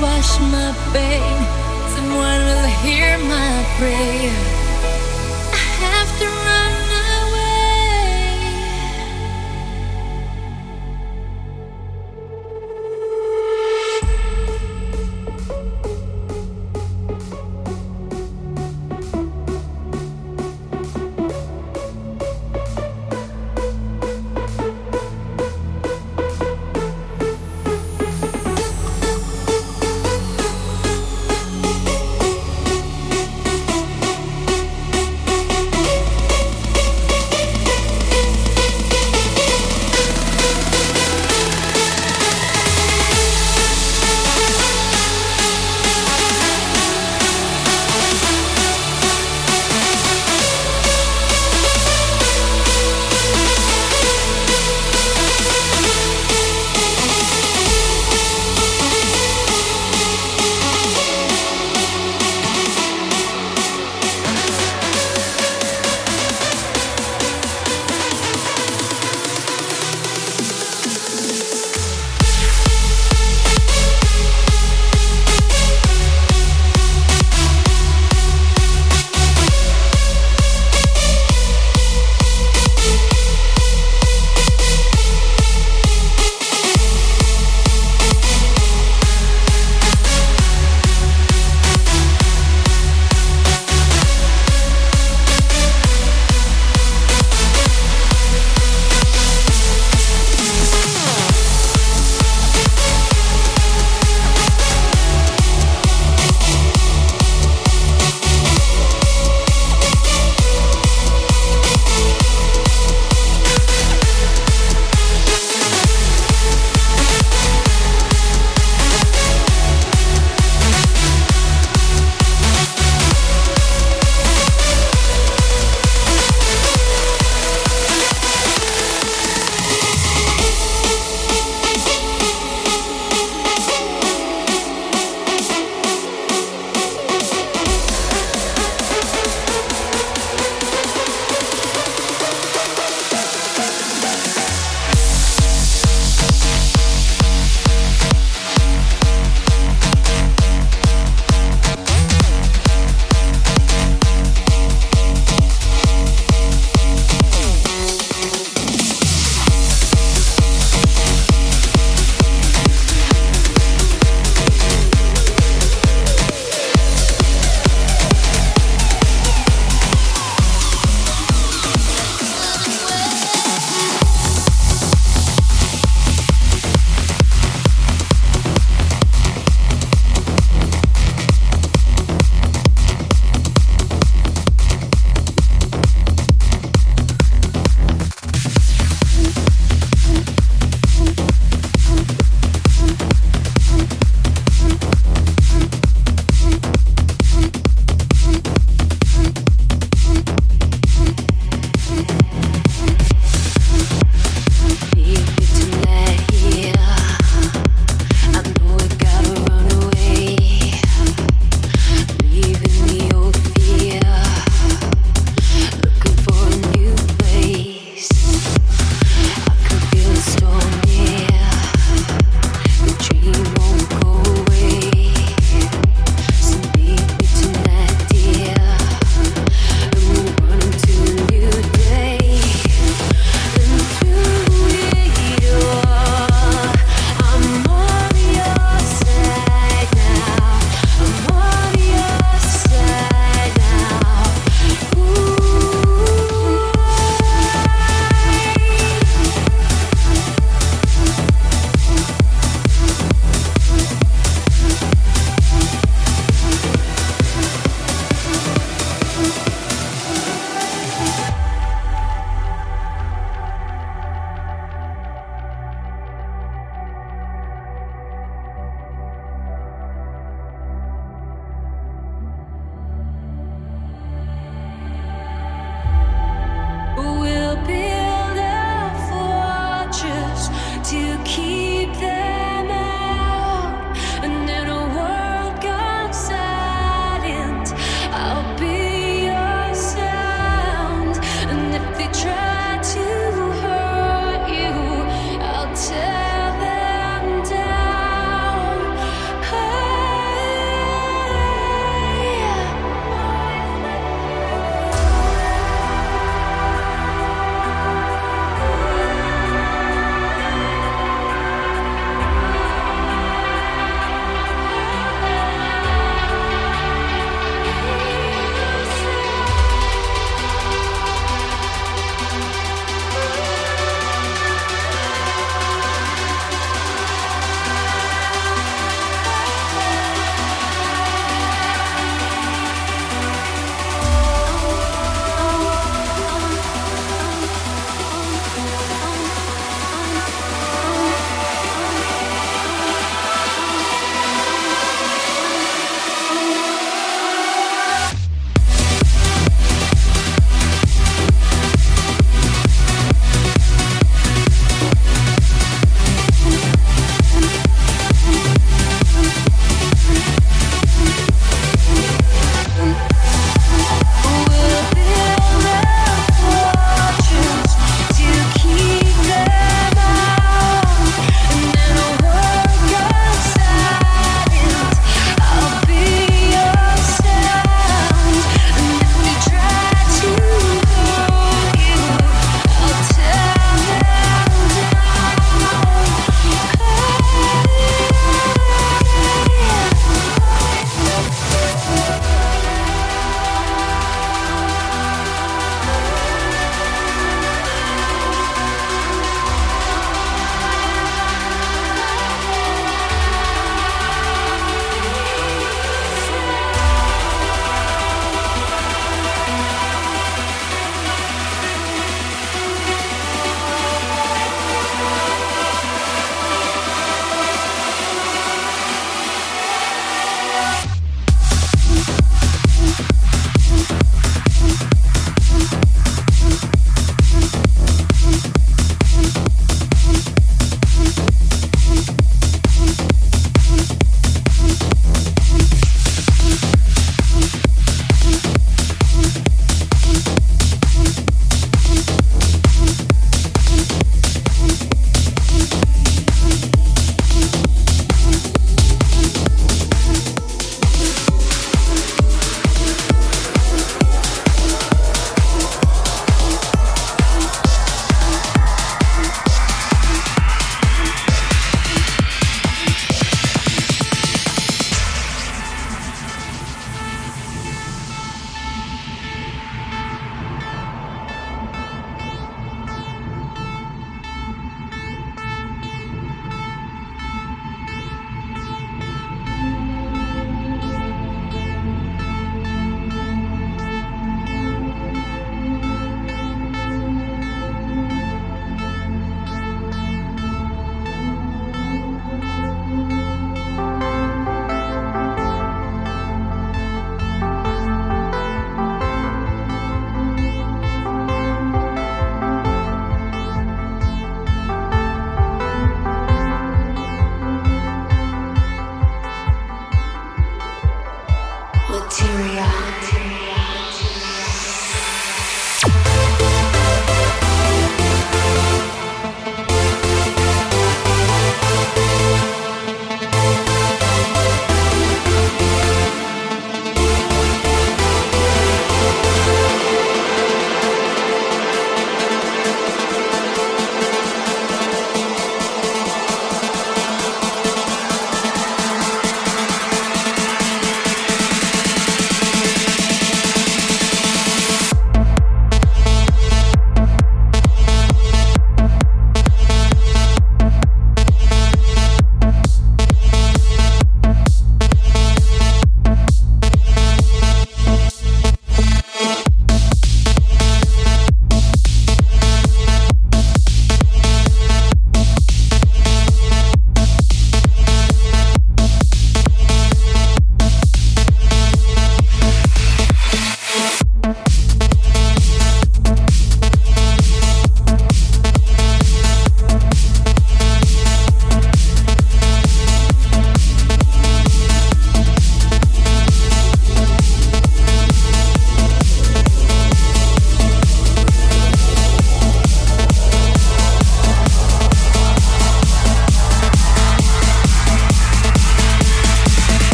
wash my pain. Someone will hear my prayer.